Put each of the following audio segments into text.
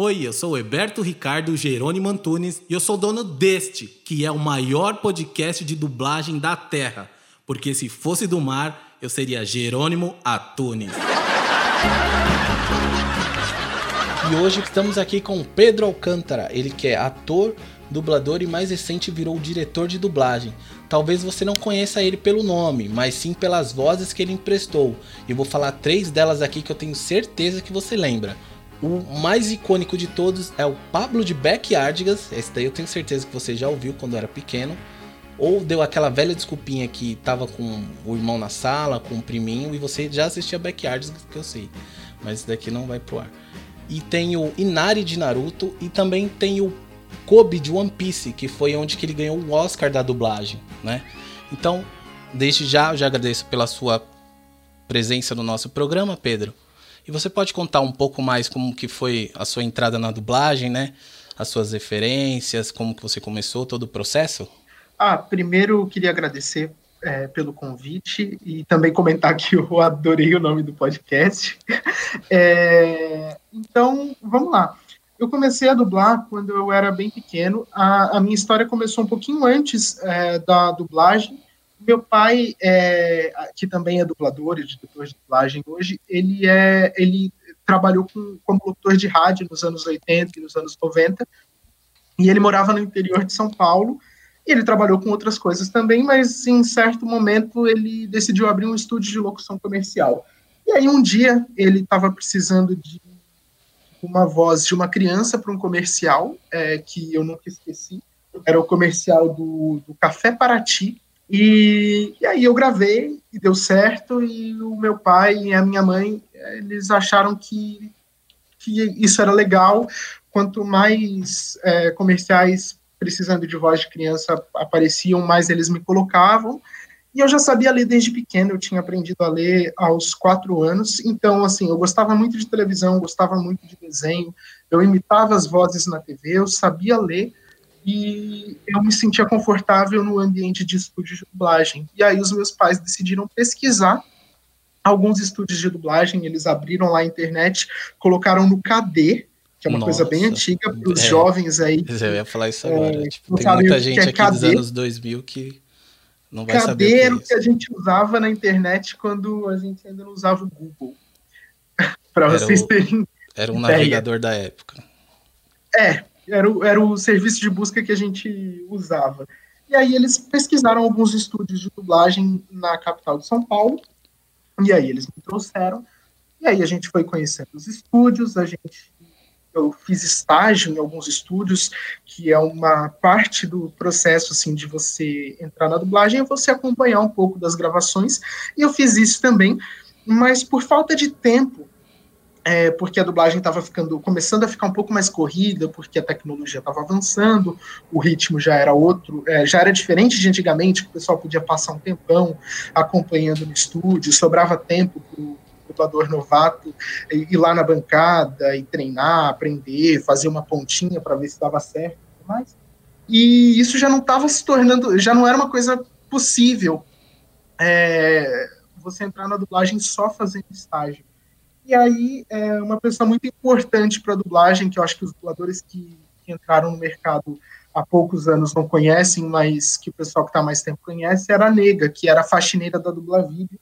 Oi, eu sou Heberto Ricardo Jerônimo Antunes e eu sou dono deste, que é o maior podcast de dublagem da Terra. Porque se fosse do mar, eu seria Jerônimo Atunes. E hoje estamos aqui com Pedro Alcântara, ele que é ator, dublador e mais recente virou diretor de dublagem. Talvez você não conheça ele pelo nome, mas sim pelas vozes que ele emprestou. E vou falar três delas aqui que eu tenho certeza que você lembra. O mais icônico de todos é o Pablo de Backyardigans. Esse daí eu tenho certeza que você já ouviu quando era pequeno. Ou deu aquela velha desculpinha que tava com o irmão na sala, com o priminho, e você já assistia Backyardigans, que eu sei. Mas esse daqui não vai pro ar e tem o Inari de Naruto e também tem o Kobe de One Piece, que foi onde que ele ganhou o Oscar da dublagem, né? Então, desde já, eu já agradeço pela sua presença no nosso programa, Pedro. E você pode contar um pouco mais como que foi a sua entrada na dublagem, né? As suas referências, como que você começou todo o processo? Ah, primeiro eu queria agradecer é, pelo convite e também comentar que eu adorei o nome do podcast. É, então, vamos lá. Eu comecei a dublar quando eu era bem pequeno. A, a minha história começou um pouquinho antes é, da dublagem. Meu pai, é, que também é dublador, editor de dublagem hoje, ele é ele trabalhou com, como locutor de rádio nos anos 80 e nos anos 90, e ele morava no interior de São Paulo, ele trabalhou com outras coisas também, mas em certo momento ele decidiu abrir um estúdio de locução comercial. E aí um dia ele estava precisando de uma voz de uma criança para um comercial é, que eu nunca esqueci. Era o comercial do, do Café Paraty. E, e aí eu gravei e deu certo. E o meu pai e a minha mãe eles acharam que, que isso era legal. Quanto mais é, comerciais precisando de voz de criança apareciam, mais eles me colocavam. E eu já sabia ler desde pequeno, eu tinha aprendido a ler aos quatro anos. Então, assim, eu gostava muito de televisão, gostava muito de desenho, eu imitava as vozes na TV, eu sabia ler e eu me sentia confortável no ambiente de estúdio de dublagem. E aí os meus pais decidiram pesquisar alguns estúdios de dublagem, eles abriram lá a internet, colocaram no KD, que é uma Nossa, coisa bem antiga para os é, jovens aí. Eu ia falar isso agora. É, tipo, tem muita gente é aqui KD. dos anos 2000 que não vai KD saber. era o que, é a gente usava na internet quando a gente ainda não usava o Google. para vocês terem. Era um ideia. navegador da época. É, era o, era o serviço de busca que a gente usava. E aí eles pesquisaram alguns estúdios de dublagem na capital de São Paulo. E aí eles me trouxeram. E aí a gente foi conhecendo os estúdios, a gente eu fiz estágio em alguns estúdios, que é uma parte do processo assim de você entrar na dublagem, é você acompanhar um pouco das gravações, e eu fiz isso também, mas por falta de tempo, é, porque a dublagem estava ficando, começando a ficar um pouco mais corrida, porque a tecnologia estava avançando, o ritmo já era outro, é, já era diferente de antigamente, que o pessoal podia passar um tempão acompanhando no estúdio, sobrava tempo para dublador novato ir lá na bancada e treinar, aprender, fazer uma pontinha para ver se dava certo e tudo mais. E isso já não estava se tornando, já não era uma coisa possível é, você entrar na dublagem só fazendo estágio. E aí, é uma pessoa muito importante para a dublagem, que eu acho que os dubladores que, que, entraram no mercado há poucos anos não conhecem, mas que o pessoal que está mais tempo conhece, era a Nega, que era a faxineira da Dublavídeo.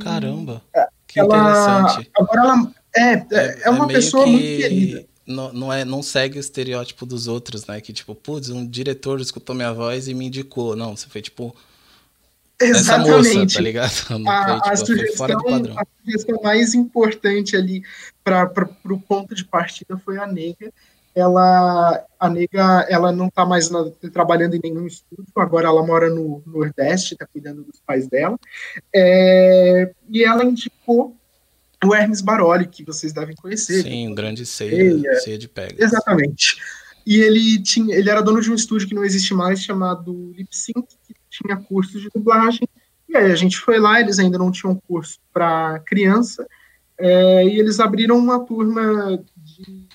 Caramba! É, que ela, interessante. Agora ela é, é, é uma é pessoa muito querida. Não, não, é, não segue o estereótipo dos outros, né? Que tipo, putz, um diretor escutou minha voz e me indicou. Não, você foi tipo. Exatamente. Essa moça, tá ligado? a, foi, tipo, sugestão, a sugestão mais importante ali para o ponto de partida foi a nega. Ela, a nega, ela não está mais na, trabalhando em nenhum estúdio, agora ela mora no Nordeste, está cuidando dos pais dela. É, e ela indicou o Hermes Baroli, que vocês devem conhecer. Sim, um grande ceia, ceia de pega. Exatamente. E ele tinha, ele era dono de um estúdio que não existe mais, chamado Lip Sync, tinha cursos de dublagem. E aí a gente foi lá, eles ainda não tinham curso para criança, é, e eles abriram uma turma de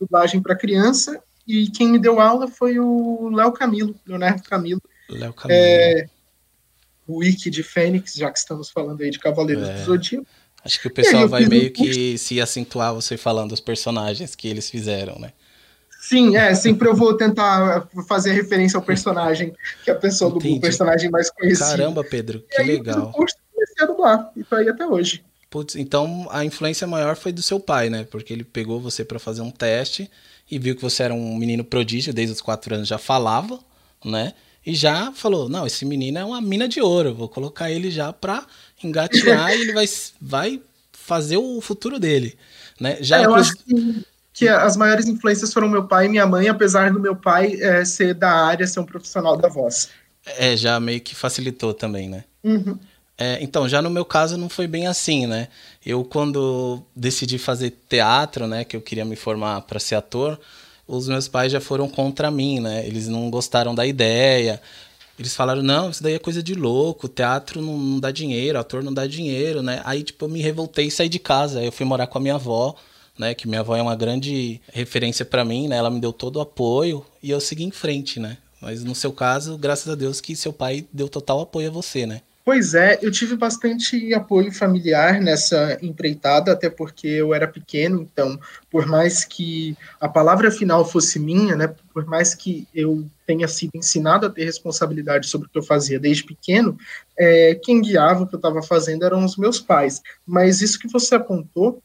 dublagem para criança, e quem me deu aula foi o Léo Camilo, Leonardo Camilo. Léo Camilo. É, o Wiki de Fênix, já que estamos falando aí de Cavaleiros é. do Zodíaco. Acho que o pessoal vai meio que se acentuar você falando dos personagens que eles fizeram, né? Sim, é, sempre eu vou tentar fazer referência ao personagem, que é a pessoa do Entendi. personagem mais conhecido. Caramba, Pedro, que e legal. Eu comecei a dublar, e tô aí até hoje. Putz, então a influência maior foi do seu pai, né? Porque ele pegou você para fazer um teste e viu que você era um menino prodígio, desde os quatro anos já falava, né? E já falou: não, esse menino é uma mina de ouro, vou colocar ele já pra engatear e ele vai, vai fazer o futuro dele. Né? Já é, eu acho que, as maiores influências foram meu pai e minha mãe, apesar do meu pai é, ser da área, ser um profissional da voz. É, já meio que facilitou também, né? Uhum. É, então, já no meu caso não foi bem assim, né? Eu, quando decidi fazer teatro, né, que eu queria me formar para ser ator, os meus pais já foram contra mim, né? Eles não gostaram da ideia. Eles falaram, não, isso daí é coisa de louco, teatro não, não dá dinheiro, ator não dá dinheiro, né? Aí, tipo, eu me revoltei e saí de casa. Aí eu fui morar com a minha avó, né? Que minha avó é uma grande referência para mim, né? Ela me deu todo o apoio e eu segui em frente, né? Mas no seu caso, graças a Deus que seu pai deu total apoio a você, né? Pois é, eu tive bastante apoio familiar nessa empreitada, até porque eu era pequeno, então, por mais que a palavra final fosse minha, né, por mais que eu tenha sido ensinado a ter responsabilidade sobre o que eu fazia desde pequeno, é, quem guiava o que eu estava fazendo eram os meus pais. Mas isso que você apontou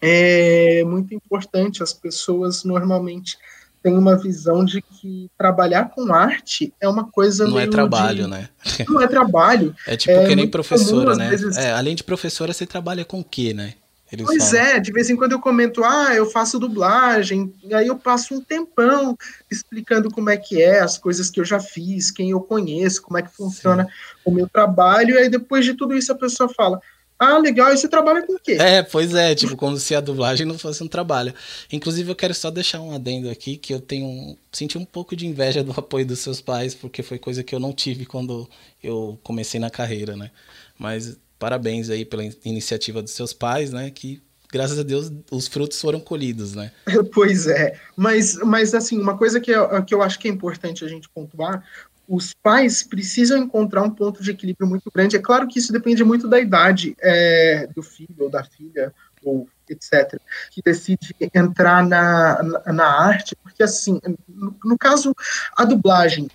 é muito importante, as pessoas normalmente tem uma visão de que trabalhar com arte é uma coisa não é trabalho, de... né? Não é trabalho. É tipo é que nem professora, comum, né? Vezes... É, além de professora, você trabalha com o quê, né? Eles pois falam. é, de vez em quando eu comento, ah, eu faço dublagem, e aí eu passo um tempão explicando como é que é, as coisas que eu já fiz, quem eu conheço, como é que funciona Sim. o meu trabalho, e aí depois de tudo isso a pessoa fala, ah, legal, e você trabalha com o quê? É, pois é, tipo, como se a dublagem não fosse um trabalho. Inclusive, eu quero só deixar um adendo aqui, que eu tenho. Senti um pouco de inveja do apoio dos seus pais, porque foi coisa que eu não tive quando eu comecei na carreira, né? Mas parabéns aí pela iniciativa dos seus pais, né? Que graças a Deus os frutos foram colhidos, né? Pois é, mas, mas assim, uma coisa que eu, que eu acho que é importante a gente pontuar, os pais precisam encontrar um ponto de equilíbrio muito grande. É claro que isso depende muito da idade é, do filho ou da filha, ou etc., que decide entrar na, na, na arte, porque, assim, no, no, caso, a dublagem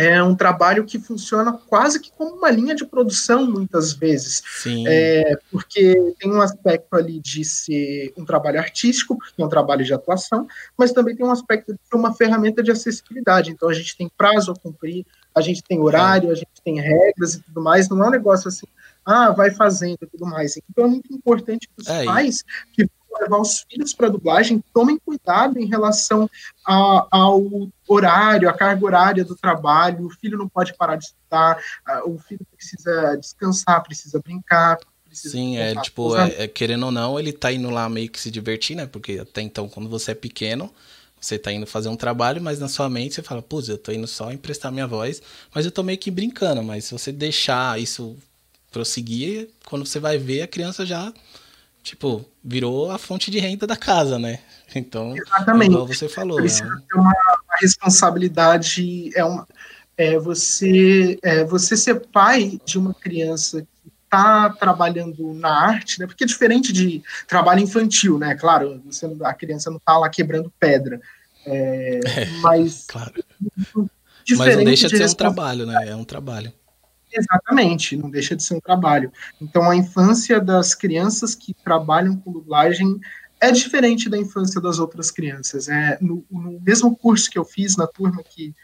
é um trabalho que funciona quase que como uma linha de produção, muitas vezes. Sim. É, porque tem um aspecto ali de ser um trabalho artístico, porque é um trabalho de atuação, mas também tem um aspecto de ser uma ferramenta de acessibilidade. Então a gente tem prazo a cumprir, a gente tem horário, a gente tem regras e tudo mais. Não é um negócio assim, ah, vai fazendo e tudo mais. Então é muito importante que os é, pais que levar os filhos para dublagem, tomem cuidado em relação a, ao horário, a carga horária do trabalho. O filho não pode parar de estudar, o filho precisa descansar, precisa brincar. Precisa Sim, é tipo, é, é, querendo ou não, ele tá indo lá meio que se divertir, né? Porque até então, quando você é pequeno, você tá indo fazer um trabalho, mas na sua mente você fala, putz, eu tô indo só emprestar minha voz, mas eu tô meio que brincando, mas se você deixar isso prosseguir, quando você vai ver, a criança já tipo, virou a fonte de renda da casa, né? Então, Exatamente. igual você falou. Precisa né? ter uma, uma, responsabilidade, é, uma, é você, é você ser pai de uma criança que está trabalhando na arte, né? Porque é diferente de trabalho infantil, né? Claro, você, a criança não está lá quebrando pedra. É, é, mas. Claro. Mas não deixa de ser um trabalho, né? É um trabalho. Exatamente, não deixa de ser um trabalho. Então, a infância das crianças que trabalham com dublagem é diferente da infância das outras crianças. É, no, no mesmo curso que eu fiz, na turma que,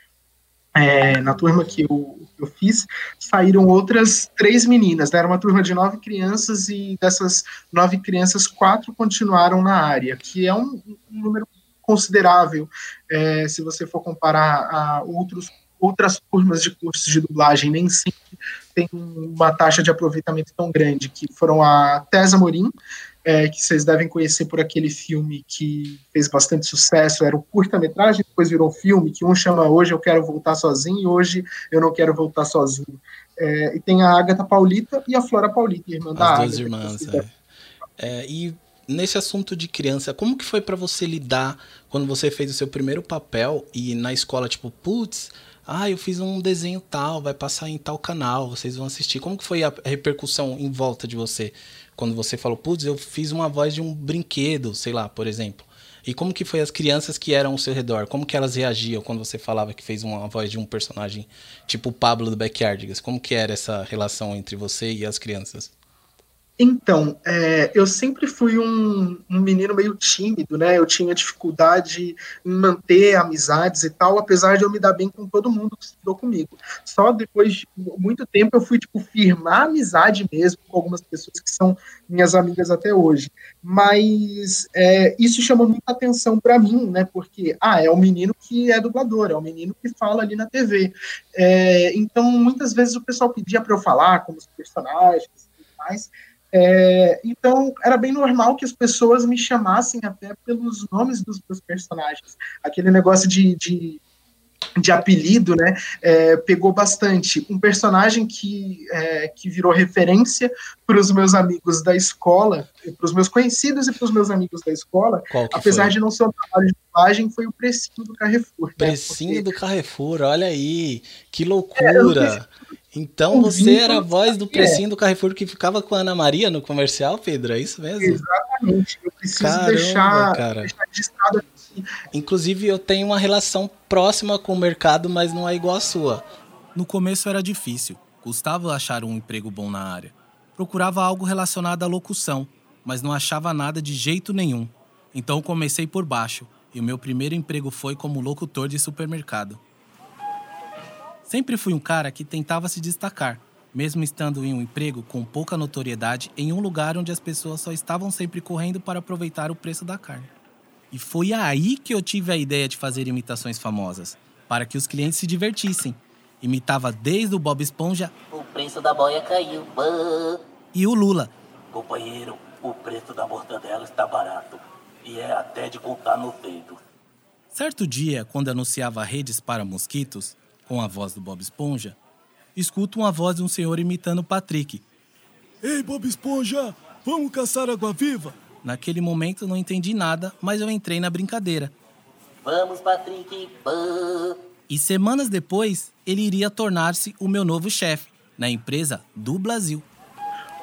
é, na turma que eu, eu fiz, saíram outras três meninas. Né? Era uma turma de nove crianças e dessas nove crianças, quatro continuaram na área, que é um, um número considerável é, se você for comparar a outros outras turmas de cursos de dublagem nem sempre tem uma taxa de aproveitamento tão grande, que foram a Tessa Morim, é, que vocês devem conhecer por aquele filme que fez bastante sucesso, era o curta-metragem, depois virou filme, que um chama Hoje Eu Quero Voltar Sozinho e Hoje Eu Não Quero Voltar Sozinho. É, e tem a Agatha Paulita e a Flora Paulita, irmã As da Agatha. duas irmãs, é. é. E nesse assunto de criança, como que foi para você lidar quando você fez o seu primeiro papel e na escola, tipo, putz, ah, eu fiz um desenho tal, vai passar em tal canal, vocês vão assistir. Como que foi a repercussão em volta de você? Quando você falou, putz, eu fiz uma voz de um brinquedo, sei lá, por exemplo. E como que foi as crianças que eram ao seu redor? Como que elas reagiam quando você falava que fez uma voz de um personagem tipo o Pablo do Backyardigans? Como que era essa relação entre você e as crianças? Então, é, eu sempre fui um, um, menino meio tímido, né? Eu tinha dificuldade em manter amizades e tal, apesar de eu me dar bem com todo mundo que estudou comigo. Só depois de muito tempo eu fui, tipo, firmar amizade mesmo com algumas pessoas que são minhas amigas até hoje. Mas é, isso chamou muita atenção para mim, né? Porque, ah, é o menino que é dublador, é o menino que fala ali na TV. É, então, muitas vezes o pessoal pedia para eu falar como os personagens e tudo mais. É, então, era bem normal que as pessoas me chamassem até pelos nomes dos meus personagens. Aquele negócio de, de, de apelido, né, é, pegou bastante. Um personagem que, é, que virou referência para os meus amigos da escola, para os meus conhecidos e para os meus amigos da escola, apesar foi? de não ser um trabalho de dublagem, foi o Precinho do Carrefour. Né, Precinho né, porque... do Carrefour, olha aí, que loucura! Então você era a voz do precinho é. do Carrefour que ficava com a Ana Maria no comercial, Pedro? É isso mesmo? Exatamente. Eu preciso Caramba, deixar, cara. deixar aqui. Inclusive, eu tenho uma relação próxima com o mercado, mas não é igual a sua. No começo era difícil. Custava achar um emprego bom na área. Procurava algo relacionado à locução, mas não achava nada de jeito nenhum. Então comecei por baixo, e o meu primeiro emprego foi como locutor de supermercado. Sempre fui um cara que tentava se destacar, mesmo estando em um emprego com pouca notoriedade em um lugar onde as pessoas só estavam sempre correndo para aproveitar o preço da carne. E foi aí que eu tive a ideia de fazer imitações famosas, para que os clientes se divertissem. Imitava desde o Bob Esponja. O preço da boia caiu. E o Lula. Companheiro, o preço da mortadela está barato. E é até de contar no dedo. Certo dia, quando anunciava redes para mosquitos, com a voz do Bob Esponja, escuto uma voz de um senhor imitando Patrick. Ei, Bob Esponja, vamos caçar água-viva? Naquele momento não entendi nada, mas eu entrei na brincadeira. Vamos, Patrick. E semanas depois, ele iria tornar-se o meu novo chefe na empresa do Brasil.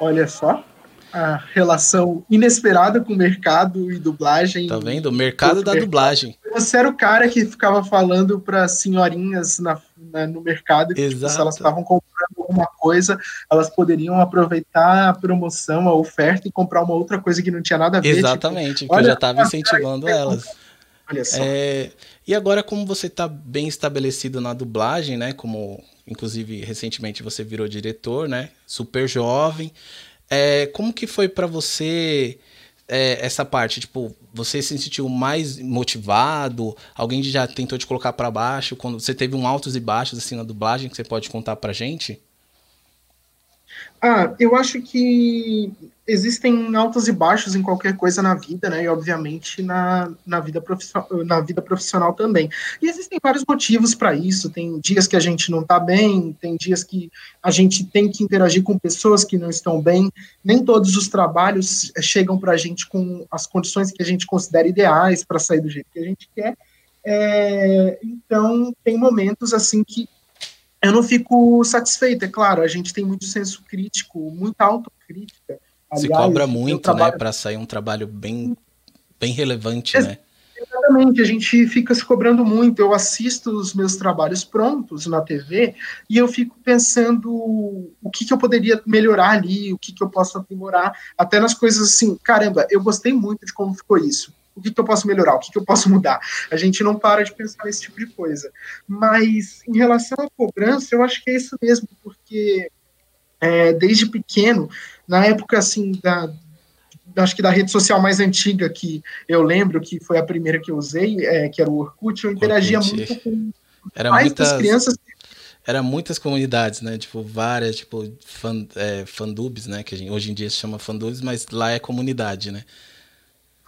Olha só a relação inesperada com o mercado e dublagem. Tá vendo? O mercado da mercado. dublagem. Você era o cara que ficava falando para senhorinhas na, na, no mercado que tipo, se elas estavam comprando alguma coisa, elas poderiam aproveitar a promoção, a oferta e comprar uma outra coisa que não tinha nada a ver. Tipo, Exatamente, tipo, que eu já estava incentivando elas. Olha só. É, e agora, como você está bem estabelecido na dublagem, né? Como inclusive recentemente você virou diretor, né? Super jovem. É, como que foi para você é, essa parte? Tipo, você se sentiu mais motivado? Alguém já tentou te colocar para baixo? Quando você teve um altos e baixos assim na dublagem que você pode contar pra gente? Ah, eu acho que existem altos e baixos em qualquer coisa na vida, né? E obviamente na, na, vida, profissional, na vida profissional também. E existem vários motivos para isso. Tem dias que a gente não está bem, tem dias que a gente tem que interagir com pessoas que não estão bem. Nem todos os trabalhos chegam para a gente com as condições que a gente considera ideais para sair do jeito que a gente quer. É, então, tem momentos assim que eu não fico satisfeito, é claro, a gente tem muito senso crítico, muita autocrítica. Se cobra muito, né, trabalho... né, para sair um trabalho bem, bem relevante, Ex né? Exatamente, a gente fica se cobrando muito. Eu assisto os meus trabalhos prontos na TV e eu fico pensando o que, que eu poderia melhorar ali, o que, que eu posso aprimorar, até nas coisas assim, caramba, eu gostei muito de como ficou isso o que, que eu posso melhorar, o que, que eu posso mudar. A gente não para de pensar nesse tipo de coisa. Mas em relação à cobrança, eu acho que é isso mesmo, porque é, desde pequeno, na época assim da acho que da rede social mais antiga que eu lembro, que foi a primeira que eu usei, é, que era o Orkut, eu interagia Orkut. muito com era muitas crianças era muitas comunidades, né? Tipo, várias, tipo, fan, é, fandubs, né? Que gente, hoje em dia se chama fandubs, mas lá é comunidade, né?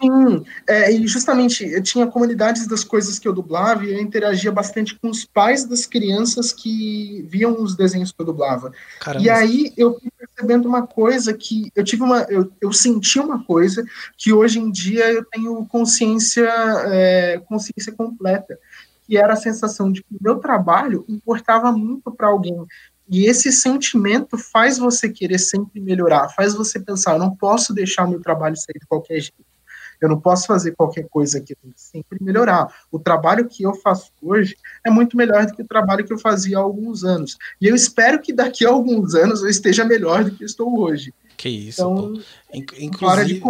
Sim, é, e justamente eu tinha comunidades das coisas que eu dublava e eu interagia bastante com os pais das crianças que viam os desenhos que eu dublava. Caramba. E aí eu fui percebendo uma coisa que eu tive uma, eu, eu senti uma coisa que hoje em dia eu tenho consciência, é, consciência completa, que era a sensação de que o meu trabalho importava muito para alguém E esse sentimento faz você querer sempre melhorar, faz você pensar, eu não posso deixar o meu trabalho sair de qualquer jeito. Eu não posso fazer qualquer coisa aqui, eu tenho que sempre melhorar. O trabalho que eu faço hoje é muito melhor do que o trabalho que eu fazia há alguns anos. E eu espero que daqui a alguns anos eu esteja melhor do que estou hoje. Que isso, então, pô. Inclusive,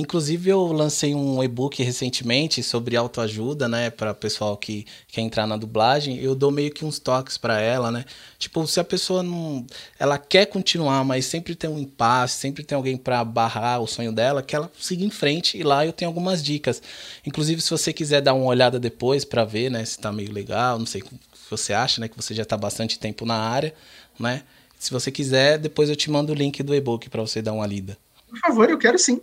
inclusive, eu lancei um e-book recentemente sobre autoajuda, né, para pessoal que quer entrar na dublagem. Eu dou meio que uns toques para ela, né? Tipo, se a pessoa não, ela quer continuar, mas sempre tem um impasse, sempre tem alguém para barrar o sonho dela, que ela siga em frente e lá eu tenho algumas dicas. Inclusive, se você quiser dar uma olhada depois para ver, né, se tá meio legal, não sei o que você acha, né, que você já tá bastante tempo na área, né? Se você quiser, depois eu te mando o link do e-book para você dar uma lida. Por favor, eu quero sim.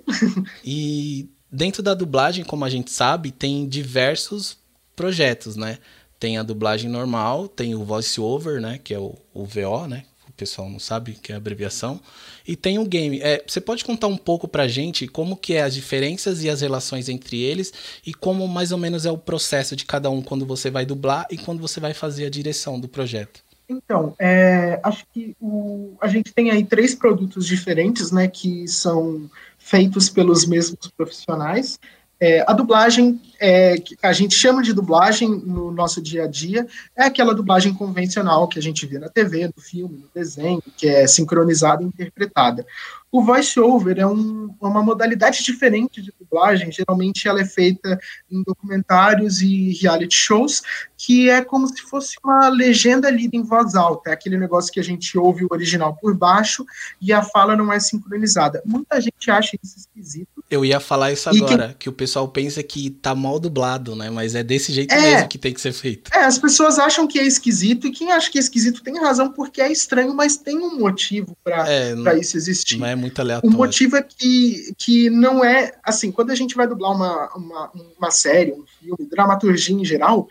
e dentro da dublagem, como a gente sabe, tem diversos projetos, né? Tem a dublagem normal, tem o voice over, né, que é o, o VO, né? O pessoal não sabe que é a abreviação. E tem o game. É, você pode contar um pouco pra gente como que é as diferenças e as relações entre eles e como mais ou menos é o processo de cada um quando você vai dublar e quando você vai fazer a direção do projeto? Então, é, acho que o, a gente tem aí três produtos diferentes, né, que são feitos pelos mesmos profissionais. É, a dublagem, é, a gente chama de dublagem no nosso dia a dia, é aquela dublagem convencional que a gente vê na TV, no filme, no desenho, que é sincronizada e interpretada. O voice-over é um, uma modalidade diferente de dublagem, geralmente ela é feita em documentários e reality shows, que é como se fosse uma legenda lida em voz alta, é aquele negócio que a gente ouve o original por baixo e a fala não é sincronizada. Muita gente acha isso esquisito. Eu ia falar isso agora, que... que... o pessoal pensa que tá mal dublado, né? Mas é desse jeito é, mesmo que tem que ser feito. É, as pessoas acham que é esquisito e quem acha que é esquisito tem razão porque é estranho, mas tem um motivo para é, isso existir. Não é muito aleatório. O motivo é que, que não é. Assim, quando a gente vai dublar uma, uma, uma série, um filme, dramaturgia em geral,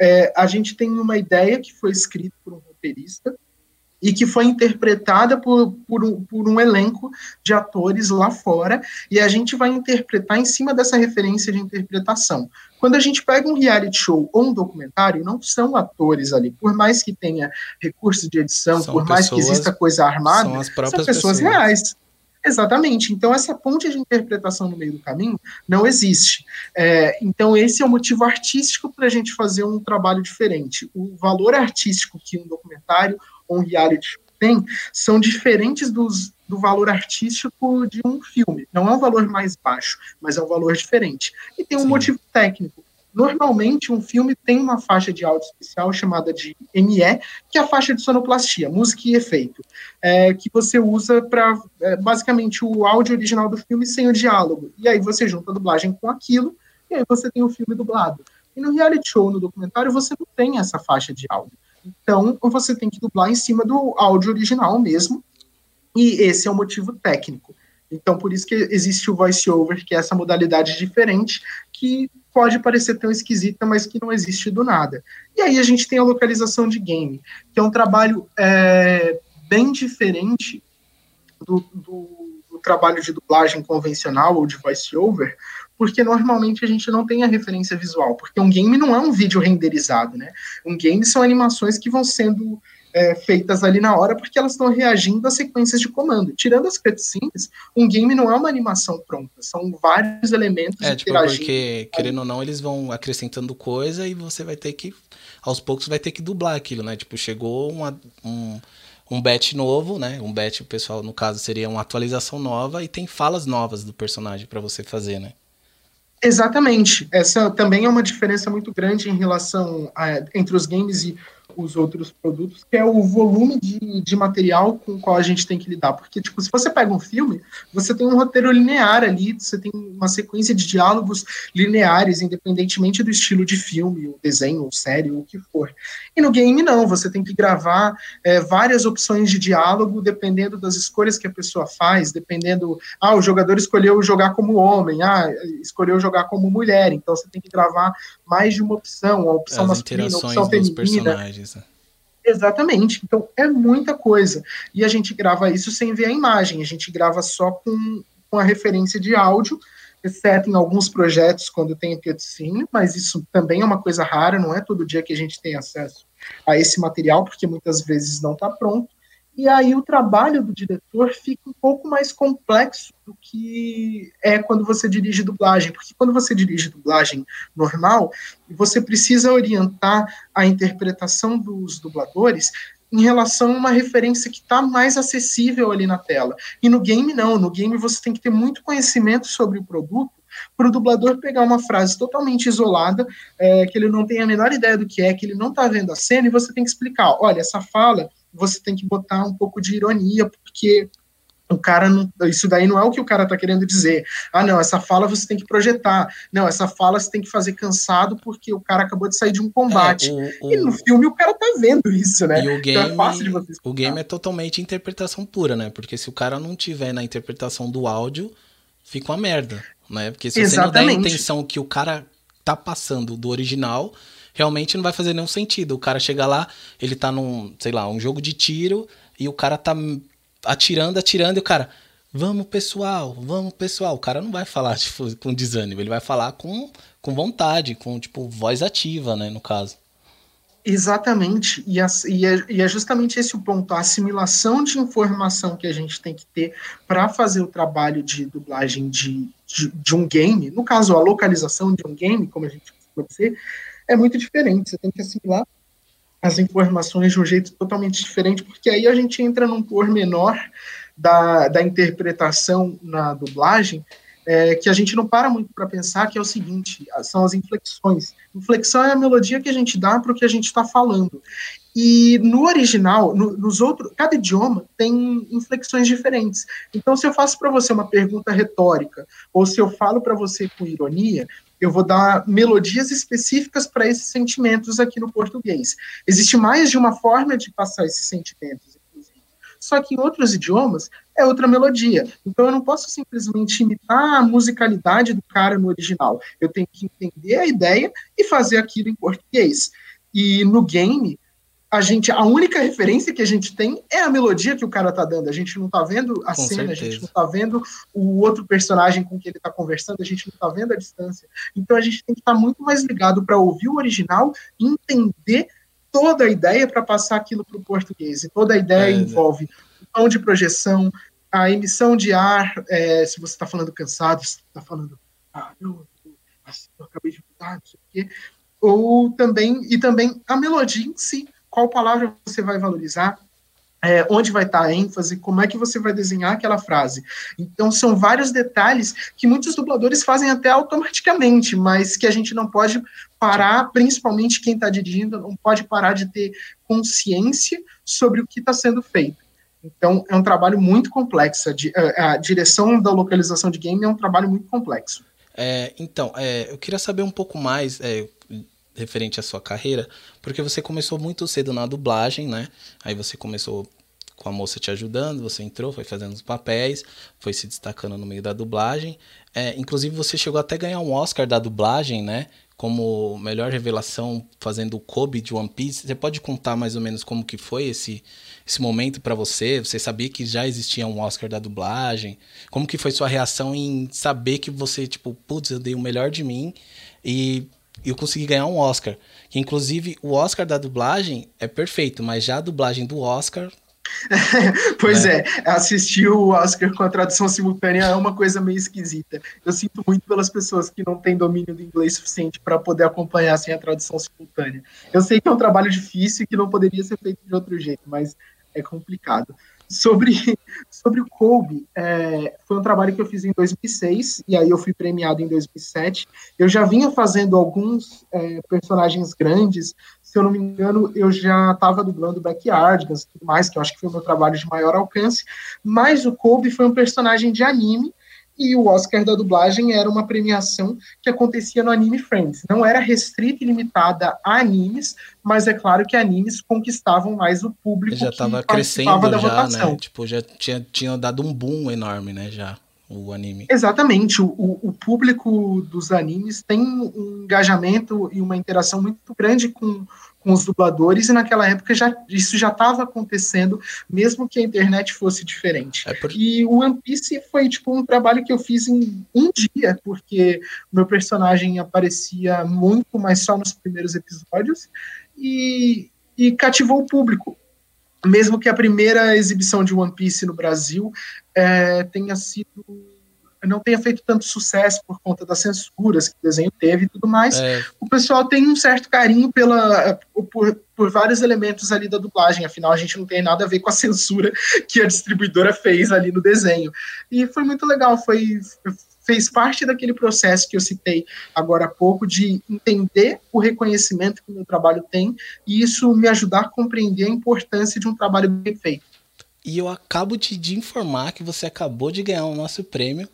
é, a gente tem uma ideia que foi escrita por um roteirista e que foi interpretada por, por, um, por um elenco de atores lá fora, e a gente vai interpretar em cima dessa referência de interpretação. Quando a gente pega um reality show ou um documentário, não são atores ali, por mais que tenha recursos de edição, são por pessoas, mais que exista coisa armada, são, são pessoas, pessoas reais. Exatamente. Então, essa ponte de interpretação no meio do caminho não existe. É, então, esse é o motivo artístico para a gente fazer um trabalho diferente. O valor artístico que um documentário um reality tem são diferentes dos, do valor artístico de um filme. Não é um valor mais baixo, mas é um valor diferente. E tem um Sim. motivo técnico. Normalmente, um filme tem uma faixa de áudio especial chamada de ME, que é a faixa de sonoplastia, música e efeito, é, que você usa para, é, basicamente, o áudio original do filme sem o diálogo. E aí você junta a dublagem com aquilo, e aí você tem o filme dublado. E no reality show, no documentário, você não tem essa faixa de áudio. Então, você tem que dublar em cima do áudio original mesmo, e esse é o motivo técnico. Então, por isso que existe o voice-over, que é essa modalidade diferente, que pode parecer tão esquisita, mas que não existe do nada. E aí a gente tem a localização de game, que é um trabalho é, bem diferente do, do, do, trabalho de dublagem convencional ou de voice-over, porque normalmente a gente não tem a referência visual, porque um game não é um vídeo renderizado, né? Um game são animações que vão sendo é, feitas ali na hora, porque elas estão reagindo a sequências de comando. Tirando as cutscenes, um game não é uma animação pronta, são vários elementos é, tipo. Porque, querendo ou não, eles vão acrescentando coisa e você vai ter que, aos poucos, vai ter que dublar aquilo, né? Tipo, chegou uma, um, um batch novo, né? Um batch, o pessoal, no caso, seria uma atualização nova e tem falas novas do personagem para você fazer, né? Exatamente. Essa também é uma diferença muito grande em relação a, entre os games e os outros produtos, que é o volume de, de material com o qual a gente tem que lidar. Porque, tipo, se você pega um filme, você tem um roteiro linear ali, você tem uma sequência de diálogos lineares, independentemente do estilo de filme, o desenho, ou série, ou o que for. E no game, não, você tem que gravar é, várias opções de diálogo, dependendo das escolhas que a pessoa faz, dependendo. Ah, o jogador escolheu jogar como homem, ah, escolheu jogar como mulher, então você tem que gravar mais de uma opção, a opção As masculina, a opção feminina. Né? Exatamente. Então é muita coisa. E a gente grava isso sem ver a imagem, a gente grava só com, com a referência de áudio exceto em alguns projetos quando tem cutscene, mas isso também é uma coisa rara, não é todo dia que a gente tem acesso a esse material, porque muitas vezes não está pronto. E aí o trabalho do diretor fica um pouco mais complexo do que é quando você dirige dublagem, porque quando você dirige dublagem normal, você precisa orientar a interpretação dos dubladores em relação a uma referência que está mais acessível ali na tela. E no game não, no game você tem que ter muito conhecimento sobre o produto para o dublador pegar uma frase totalmente isolada, é, que ele não tem a menor ideia do que é, que ele não está vendo a cena, e você tem que explicar, olha, essa fala você tem que botar um pouco de ironia, porque o cara não, isso daí não é o que o cara tá querendo dizer. Ah, não, essa fala você tem que projetar. Não, essa fala você tem que fazer cansado porque o cara acabou de sair de um combate. É, o, o... E no filme o cara tá vendo isso, né? E o game, então é fácil de você o game é totalmente interpretação pura, né? Porque se o cara não tiver na interpretação do áudio, fica uma merda, né? Porque se Exatamente. você não der a intenção que o cara tá passando do original, realmente não vai fazer nenhum sentido. O cara chega lá, ele tá num, sei lá, um jogo de tiro e o cara tá atirando, atirando e o cara, vamos pessoal, vamos pessoal. O cara não vai falar tipo, com desânimo, ele vai falar com, com vontade, com tipo voz ativa, né, no caso. Exatamente, e, e, é, e, é, justamente esse o ponto, a assimilação de informação que a gente tem que ter para fazer o trabalho de dublagem de, de, de, um game, no caso, a localização de um game, como a gente pode dizer, é muito diferente. Você tem que assimilar as informações de um jeito totalmente diferente, porque aí a gente entra num pormenor da, da interpretação na dublagem, é, que a gente não para muito para pensar, que é o seguinte, são as inflexões. Inflexão é a melodia que a gente dá para o que a gente está falando. E no original, no, nos outros, cada idioma tem inflexões diferentes. Então, se eu faço para você uma pergunta retórica, ou se eu falo para você com ironia, eu vou dar melodias específicas para esses sentimentos aqui no português. Existe mais de uma forma de passar esses sentimentos, inclusive. Só que em outros idiomas é outra melodia. Então eu não posso simplesmente imitar a musicalidade do cara no original. Eu tenho que entender a ideia e fazer aquilo em português. E no game, a gente a única referência que a gente tem é a melodia que o cara tá dando. A gente não tá vendo a com cena, certeza. a gente não tá vendo o outro personagem com que ele tá conversando, a gente não tá vendo a distância. Então a gente tem que estar tá muito mais ligado para ouvir o original e entender toda a ideia para passar aquilo para o português. E toda a ideia é, envolve né? o tom de projeção, a emissão de ar, é, se você está falando cansado, se está falando, ah, eu, eu acabei de mudar, não sei o quê. Ou também, e também a melodia em si qual palavra você vai valorizar, é, onde vai estar a ênfase, como é que você vai desenhar aquela frase. Então, são vários detalhes que muitos dubladores fazem até automaticamente, mas que a gente não pode parar, principalmente quem está dirigindo, não pode parar de ter consciência sobre o que está sendo feito. Então, é um trabalho muito complexo. A, direção da localização de game é um trabalho muito complexo. É, então, é, eu queria saber um pouco mais. É, referente à sua carreira, porque você começou muito cedo na dublagem, né? Aí você começou com a moça te ajudando, você entrou, foi fazendo os papéis, foi se destacando no meio da dublagem. É, inclusive você chegou até a ganhar um Oscar da dublagem, né? Como melhor revelação fazendo o Kobe de One Piece. Você pode contar mais ou menos como que foi esse, esse momento para você? Você sabia que já existia um Oscar da dublagem? Como que foi sua reação em saber que você, tipo, putz, eu dei o melhor de mim e eu consegui ganhar um Oscar. Que inclusive o Oscar da dublagem é perfeito, mas já a dublagem do Oscar. pois né? é, assistir o Oscar com a tradução simultânea é uma coisa meio esquisita. Eu sinto muito pelas pessoas que não têm domínio do inglês suficiente para poder acompanhar sem a tradução simultânea. Eu sei que é um trabalho difícil e que não poderia ser feito de outro jeito, mas é complicado. Sobre, sobre o Kobe, é, foi um trabalho que eu fiz em 2006, e aí eu fui premiado em 2007. Eu já vinha fazendo alguns é, personagens grandes, se eu não me engano, eu já estava dublando Backyardigans e tudo mais, que eu acho que foi o meu trabalho de maior alcance, mas o Kobe foi um personagem de anime, e o Oscar da dublagem era uma premiação que acontecia no Anime Friends. Não era restrita e limitada a animes, mas é claro que animes conquistavam mais o público já estava crescendo já, né? Tipo, já tinha, tinha dado um boom enorme, né, já. o anime. Exatamente. O, o, público dos animes tem um engajamento e uma interação muito grande com, com os dubladores, e naquela época já, isso já estava acontecendo, mesmo que a internet fosse diferente. É por... E o One Piece foi tipo um trabalho que eu fiz em um dia, porque meu personagem aparecia muito, mas só nos primeiros episódios, e, e cativou o público mesmo que a primeira exibição de One Piece no Brasil é, tenha sido não tenha feito tanto sucesso por conta das censuras que o desenho teve e tudo mais, é. o pessoal tem um certo carinho pela, por, por vários elementos ali da dublagem, afinal a gente não tem nada a ver com a censura que a distribuidora fez ali no desenho. E foi muito legal, foi fez parte daquele processo que eu citei agora há pouco de entender o reconhecimento que o meu trabalho tem e isso me ajudar a compreender a importância de um trabalho bem feito. E eu acabo de, de informar que você acabou de ganhar o nosso prêmio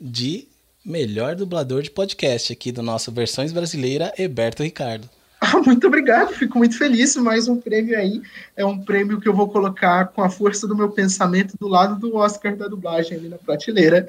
de melhor dublador de podcast aqui do nosso Versões Brasileira, Heberto Ricardo. Muito obrigado, fico muito feliz. Mais um prêmio aí. É um prêmio que eu vou colocar com a força do meu pensamento do lado do Oscar da dublagem ali na prateleira.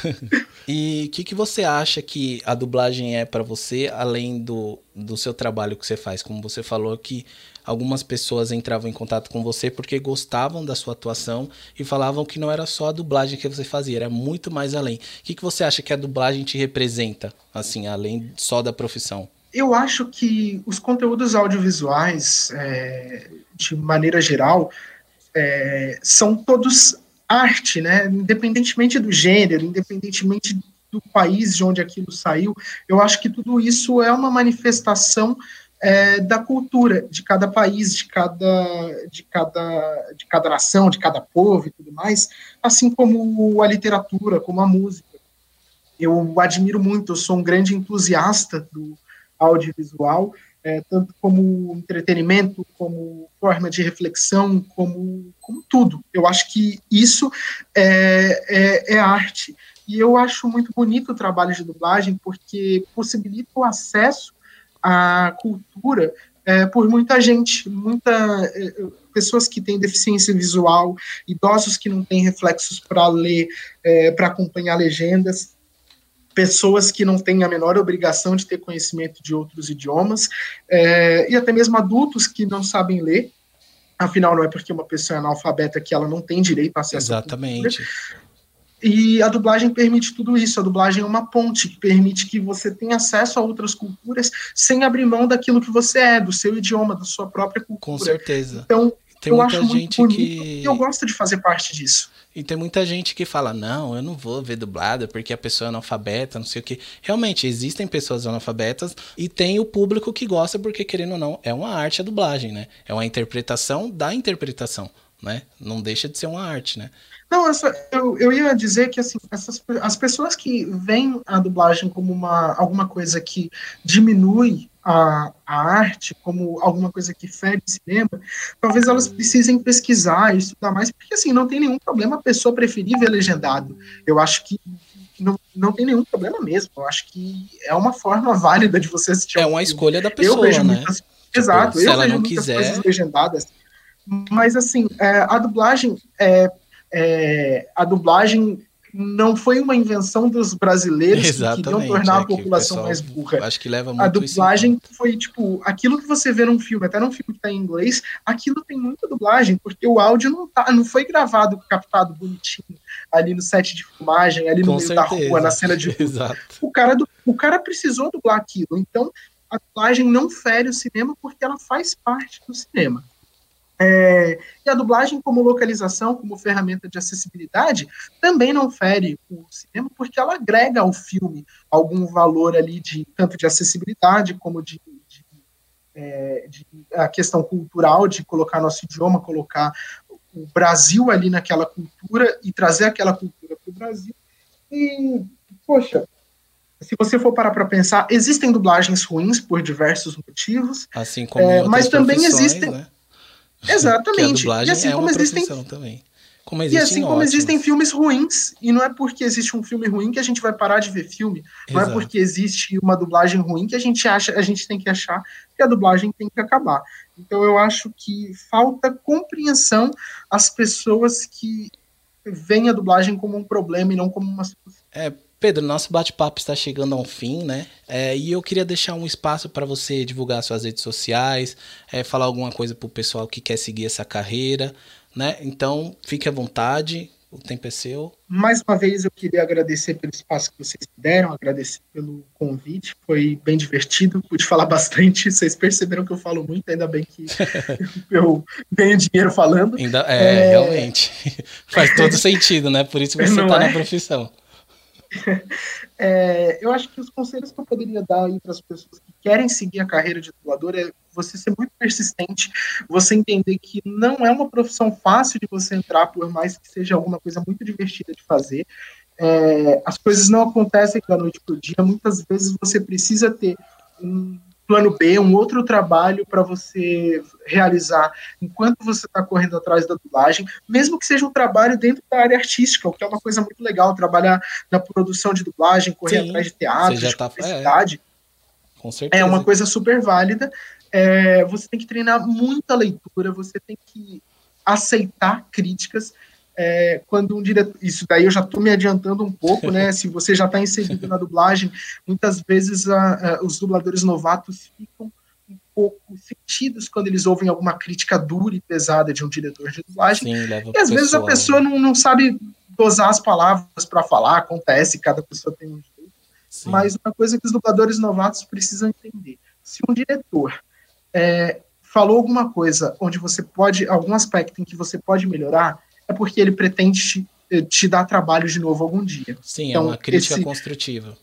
e o que, que você acha que a dublagem é para você, além do, do seu trabalho que você faz? Como você falou que algumas pessoas entravam em contato com você porque gostavam da sua atuação e falavam que não era só a dublagem que você fazia, era muito mais além. O que, que você acha que a dublagem te representa, assim, além só da profissão? Eu acho que os conteúdos audiovisuais, é, de maneira geral, é, são todos arte, né? Independentemente do gênero, independentemente do país de onde aquilo saiu, eu acho que tudo isso é uma manifestação é, da cultura de cada país, de cada, de, cada, de cada nação, de cada povo e tudo mais, assim como a literatura, como a música. Eu admiro muito, eu sou um grande entusiasta do, audiovisual, é, tanto como entretenimento, como forma de reflexão, como, como tudo. Eu acho que isso é, é, é arte. E eu acho muito bonito o trabalho de dublagem, porque possibilita o acesso à cultura é, por muita gente, muita é, pessoas que têm deficiência visual, idosos que não têm reflexos para ler, é, para acompanhar legendas pessoas que não têm a menor obrigação de ter conhecimento de outros idiomas, é, e até mesmo adultos que não sabem ler. Afinal, não é porque uma pessoa é analfabeta que ela não tem direito a acesso Exatamente. E a dublagem permite tudo isso. A dublagem é uma ponte que permite que você tenha acesso a outras culturas sem abrir mão daquilo que você é, do seu idioma, da sua própria cultura. Com certeza. Então, tem eu acho muito bonito que... e eu gosto de fazer parte disso. E tem muita gente que fala, não, eu não vou ver dublado porque a pessoa é analfabeta, não sei o que. Realmente, existem pessoas analfabetas e tem o público que gosta porque, querendo ou não, é uma arte a dublagem, né? É uma interpretação da interpretação, né? Não deixa de ser uma arte, né? Não, essa, eu, eu ia dizer que assim, essas, as pessoas que veem a dublagem como uma, alguma coisa que diminui a, a arte como alguma coisa que fere cinema, talvez elas precisem pesquisar e estudar mais, porque assim, não tem nenhum problema a pessoa preferir ver legendado. Eu acho que não, não tem nenhum problema mesmo. Eu acho que é uma forma válida de você assistir. É uma escolha da pessoa, eu vejo né? Muitas, tipo, exato, se eu ela vejo não muitas quiser... coisas legendadas. Mas assim, é, a dublagem é, é, a dublagem não foi uma invenção dos brasileiros Exatamente, que queriam tornar é a população mais burra. Acho que leva muito A dublagem foi, tipo, aquilo que você vê num filme, até num filme que tá em inglês, aquilo tem muita dublagem, porque o áudio não, tá, não foi gravado, captado bonitinho ali no set de filmagem, ali no Com meio certeza. da rua, na cena de Exato. O cara, do, o cara precisou dublar aquilo. Então, a dublagem não fere o cinema porque ela faz parte do cinema. É, e a dublagem como localização, como ferramenta de acessibilidade, também não fere o cinema, porque ela agrega ao filme algum valor ali de tanto de acessibilidade como de, de, é, de a questão cultural de colocar nosso idioma, colocar o Brasil ali naquela cultura e trazer aquela cultura para o Brasil. E, poxa, se você for parar para pensar, existem dublagens ruins por diversos motivos. Assim como é, mas também existem. Né? Exatamente. e assim é como existem também. Como e assim como ótimos. existem filmes ruins, e não é porque existe um filme ruim que a gente vai parar de ver filme, não é porque existe uma dublagem ruim que a gente acha, a gente tem que achar que a dublagem tem que acabar. Então eu acho que falta compreensão às pessoas que veem a dublagem como um problema e não como uma solução. É, Pedro, nosso bate-papo está chegando a um fim, né? É, e eu queria deixar um espaço para você divulgar suas redes sociais, é, falar alguma coisa para o pessoal que quer seguir essa carreira, né? Então, fique à vontade, o tempo é seu. Mais uma vez, eu queria agradecer pelo espaço que vocês deram, agradecer pelo convite. Foi bem divertido, pude falar bastante. Vocês perceberam que eu falo muito, ainda bem que eu ganho dinheiro falando. Ainda, é, é... realmente. Faz todo sentido, né? Por isso você está é? na profissão. É, eu acho que os conselhos que eu poderia dar para as pessoas que querem seguir a carreira de dublador é você ser muito persistente, você entender que não é uma profissão fácil de você entrar, por mais que seja alguma coisa muito divertida de fazer. É, as coisas não acontecem da noite para o dia, muitas vezes você precisa ter um plano B, um outro trabalho para você realizar enquanto você está correndo atrás da dublagem, mesmo que seja um trabalho dentro da área artística, o que é uma coisa muito legal, trabalhar na produção de dublagem, correr Sim, atrás de teatro, de tá, publicidade. É, com certeza. É uma coisa super válida. É, você tem que treinar muita leitura, você tem que aceitar críticas, é, quando um diretor. Isso daí eu já estou me adiantando um pouco, né? Se você já está inserido na dublagem, muitas vezes a, a, os dubladores novatos ficam um pouco sentidos quando eles ouvem alguma crítica dura e pesada de um diretor de dublagem. Sim, e às vezes a pessoa não, não sabe dosar as palavras para falar, acontece, cada pessoa tem um jeito. Sim. Mas uma coisa que os dubladores novatos precisam entender: se um diretor é, falou alguma coisa onde você pode, algum aspecto em que você pode melhorar, é porque ele pretende te, eh, te dar trabalho de novo algum dia. Sim, é então, é uma crítica esse... construtiva.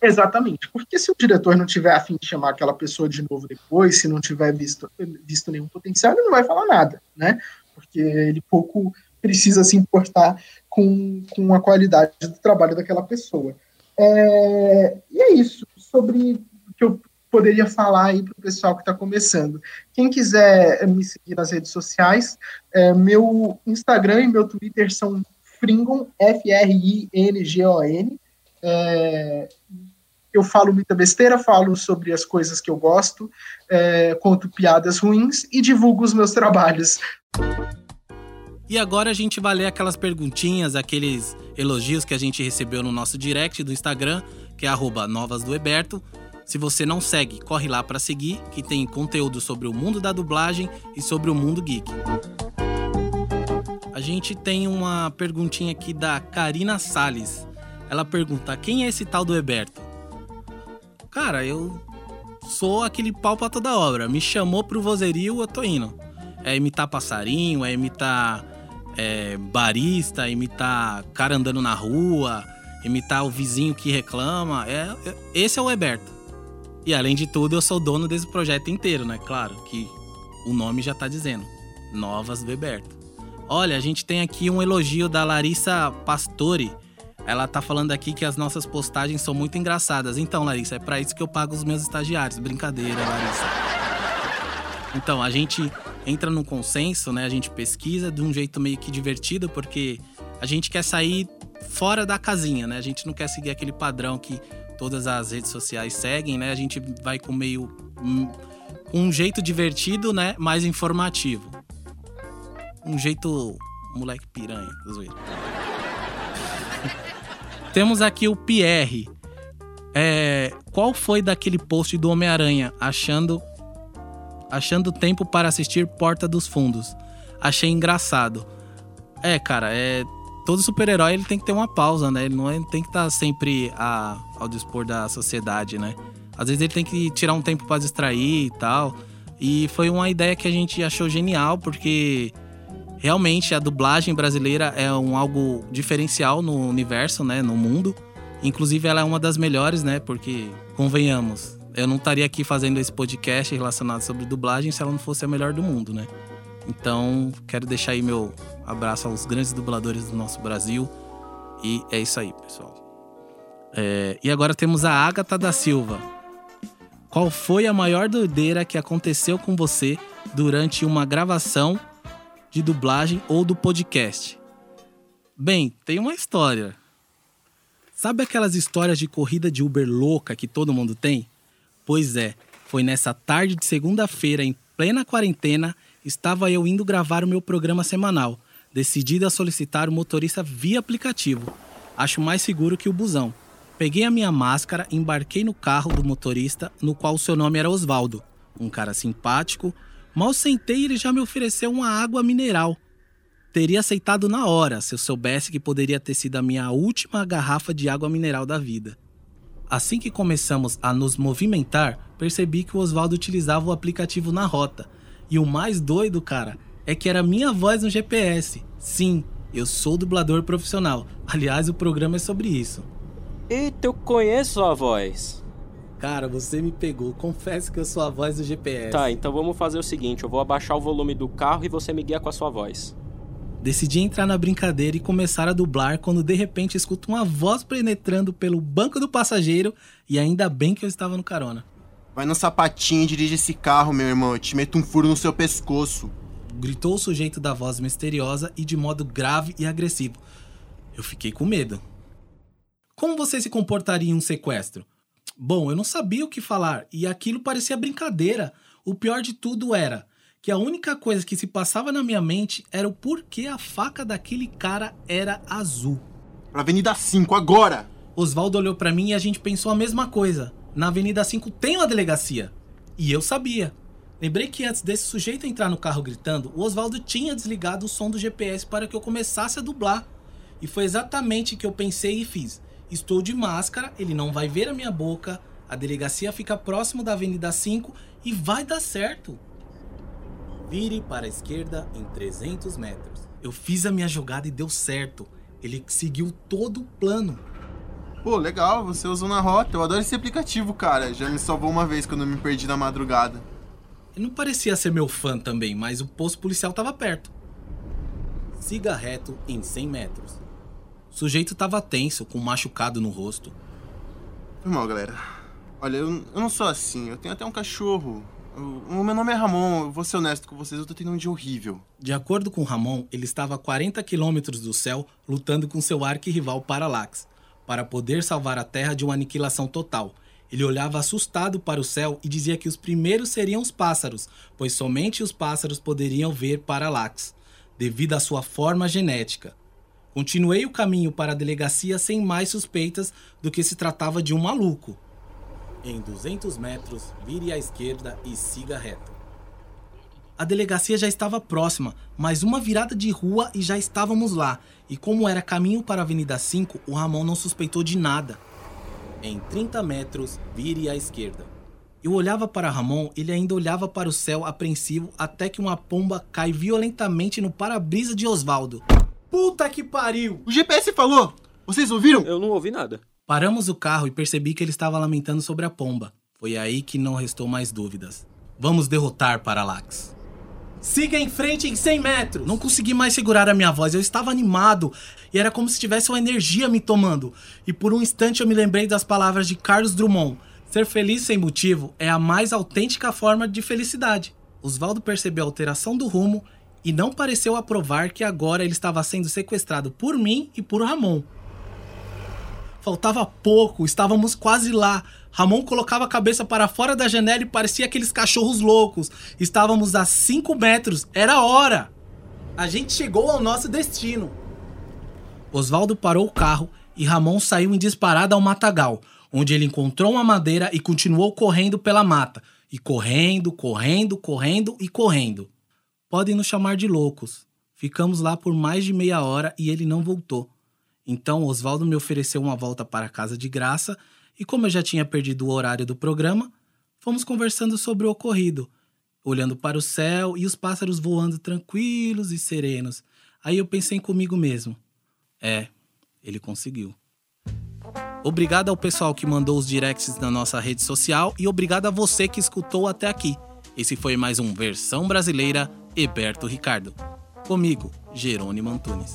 Exatamente, porque se o diretor não tiver afim de chamar aquela pessoa de novo depois, se não tiver visto, visto nenhum potencial, ele não vai falar nada, né? Porque ele pouco precisa se importar com, com a qualidade do trabalho daquela pessoa. É, e é isso. Sobre o que eu poderia falar aí para o pessoal que está começando. Quem quiser me seguir nas redes sociais, é, meu Instagram e meu Twitter são Fringon, F-R-I-N-G-O-N. É, eu falo muita besteira, falo sobre as coisas que eu gosto, é, conto piadas ruins e divulgo os meus trabalhos. E agora a gente vai ler aquelas perguntinhas, aqueles elogios que a gente recebeu no nosso direct do Instagram, que é arroba novas do Eberto. Se você não segue, corre lá para seguir, que tem conteúdo sobre o mundo da dublagem e sobre o mundo geek. A gente tem uma perguntinha aqui da Karina Sales. Ela pergunta: quem é esse tal do Eberto? Cara, eu sou aquele pau pra toda obra. Me chamou pro vozerio, eu tô indo. É imitar passarinho, é imitar é, barista, é imitar cara andando na rua, imitar o vizinho que reclama. É, é esse é o Eberto. E além de tudo, eu sou dono desse projeto inteiro, né? Claro que o nome já tá dizendo. Novas do Eberto. Olha, a gente tem aqui um elogio da Larissa Pastore. Ela tá falando aqui que as nossas postagens são muito engraçadas. Então, Larissa, é para isso que eu pago os meus estagiários. Brincadeira, Larissa. Então, a gente entra num consenso, né? A gente pesquisa de um jeito meio que divertido, porque a gente quer sair fora da casinha, né? A gente não quer seguir aquele padrão que todas as redes sociais seguem, né? A gente vai com meio um, um jeito divertido, né? Mais informativo. Um jeito moleque piranha, zoeira. Temos aqui o Pierre. É, qual foi daquele post do Homem-Aranha achando achando tempo para assistir Porta dos Fundos? Achei engraçado. É, cara, é todo super-herói ele tem que ter uma pausa, né? Ele não é, tem que estar tá sempre a, ao dispor da sociedade, né? Às vezes ele tem que tirar um tempo para distrair e tal. E foi uma ideia que a gente achou genial, porque realmente a dublagem brasileira é um algo diferencial no universo, né? No mundo. Inclusive ela é uma das melhores, né? Porque, convenhamos, eu não estaria aqui fazendo esse podcast relacionado sobre dublagem se ela não fosse a melhor do mundo, né? Então, quero deixar aí meu abraço aos grandes dubladores do nosso Brasil. E é isso aí, pessoal. É, e agora temos a Agatha da Silva. Qual foi a maior doideira que aconteceu com você durante uma gravação de dublagem ou do podcast? Bem, tem uma história. Sabe aquelas histórias de corrida de Uber louca que todo mundo tem? Pois é, foi nessa tarde de segunda-feira, em plena quarentena, estava eu indo gravar o meu programa semanal. Decidida a solicitar o motorista via aplicativo. Acho mais seguro que o busão. Peguei a minha máscara embarquei no carro do motorista, no qual seu nome era Osvaldo. Um cara simpático. Mal sentei ele já me ofereceu uma água mineral. Teria aceitado na hora se eu soubesse que poderia ter sido a minha última garrafa de água mineral da vida. Assim que começamos a nos movimentar, percebi que o Oswaldo utilizava o aplicativo na rota. E o mais doido, cara, é que era minha voz no GPS. Sim, eu sou dublador profissional. Aliás, o programa é sobre isso. Eita, eu conheço a voz. Cara, você me pegou. Confesso que eu sou a voz do GPS. Tá, então vamos fazer o seguinte: eu vou abaixar o volume do carro e você me guia com a sua voz. Decidi entrar na brincadeira e começar a dublar quando de repente escuto uma voz penetrando pelo banco do passageiro e ainda bem que eu estava no carona. Vai no sapatinho e dirige esse carro, meu irmão. Eu te meto um furo no seu pescoço. Gritou o sujeito da voz misteriosa e de modo grave e agressivo. Eu fiquei com medo. Como você se comportaria em um sequestro? Bom, eu não sabia o que falar e aquilo parecia brincadeira. O pior de tudo era que a única coisa que se passava na minha mente era o porquê a faca daquele cara era azul. Pra Avenida 5, agora! Oswaldo olhou para mim e a gente pensou a mesma coisa. Na Avenida 5 tem uma delegacia. E eu sabia. Lembrei que antes desse sujeito entrar no carro gritando, o Oswaldo tinha desligado o som do GPS para que eu começasse a dublar. E foi exatamente o que eu pensei e fiz. Estou de máscara, ele não vai ver a minha boca, a delegacia fica próximo da Avenida 5 e vai dar certo. Vire para a esquerda em 300 metros. Eu fiz a minha jogada e deu certo. Ele seguiu todo o plano. Pô, legal, você usou na rota. Eu adoro esse aplicativo, cara. Já me salvou uma vez quando eu me perdi na madrugada. Ele não parecia ser meu fã também, mas o posto policial estava perto. Siga reto em 100 metros. O sujeito estava tenso, com um machucado no rosto. Foi mal, galera. Olha, eu, eu não sou assim. Eu tenho até um cachorro. O, o meu nome é Ramon. Eu vou ser honesto com vocês. Eu tô tendo um dia horrível. De acordo com Ramon, ele estava a 40 quilômetros do céu lutando com seu arquirrival Parallax, para poder salvar a Terra de uma aniquilação total. Ele olhava assustado para o céu e dizia que os primeiros seriam os pássaros, pois somente os pássaros poderiam ver Parallax, devido à sua forma genética. Continuei o caminho para a delegacia sem mais suspeitas do que se tratava de um maluco. Em 200 metros, vire à esquerda e siga reto. A delegacia já estava próxima, mas uma virada de rua e já estávamos lá. E como era caminho para a Avenida 5, o Ramon não suspeitou de nada. Em 30 metros, vire à esquerda. Eu olhava para Ramon, ele ainda olhava para o céu apreensivo até que uma pomba cai violentamente no para-brisa de Osvaldo. Puta que pariu! O GPS falou! Vocês ouviram? Eu não ouvi nada. Paramos o carro e percebi que ele estava lamentando sobre a pomba. Foi aí que não restou mais dúvidas. Vamos derrotar Parallax. Siga em frente em 100 metros! Não consegui mais segurar a minha voz, eu estava animado e era como se tivesse uma energia me tomando. E por um instante eu me lembrei das palavras de Carlos Drummond: Ser feliz sem motivo é a mais autêntica forma de felicidade. Oswaldo percebeu a alteração do rumo e não pareceu aprovar que agora ele estava sendo sequestrado por mim e por Ramon. Faltava pouco, estávamos quase lá. Ramon colocava a cabeça para fora da janela e parecia aqueles cachorros loucos. Estávamos a 5 metros, era hora! A gente chegou ao nosso destino. Oswaldo parou o carro e Ramon saiu em disparada ao matagal, onde ele encontrou uma madeira e continuou correndo pela mata. E correndo, correndo, correndo e correndo. Podem nos chamar de loucos. Ficamos lá por mais de meia hora e ele não voltou. Então Oswaldo me ofereceu uma volta para casa de graça e, como eu já tinha perdido o horário do programa, fomos conversando sobre o ocorrido, olhando para o céu e os pássaros voando tranquilos e serenos. Aí eu pensei comigo mesmo: é, ele conseguiu. Obrigado ao pessoal que mandou os directs na nossa rede social e obrigado a você que escutou até aqui. Esse foi mais um Versão Brasileira Heberto Ricardo. Comigo, Jerônimo Antunes.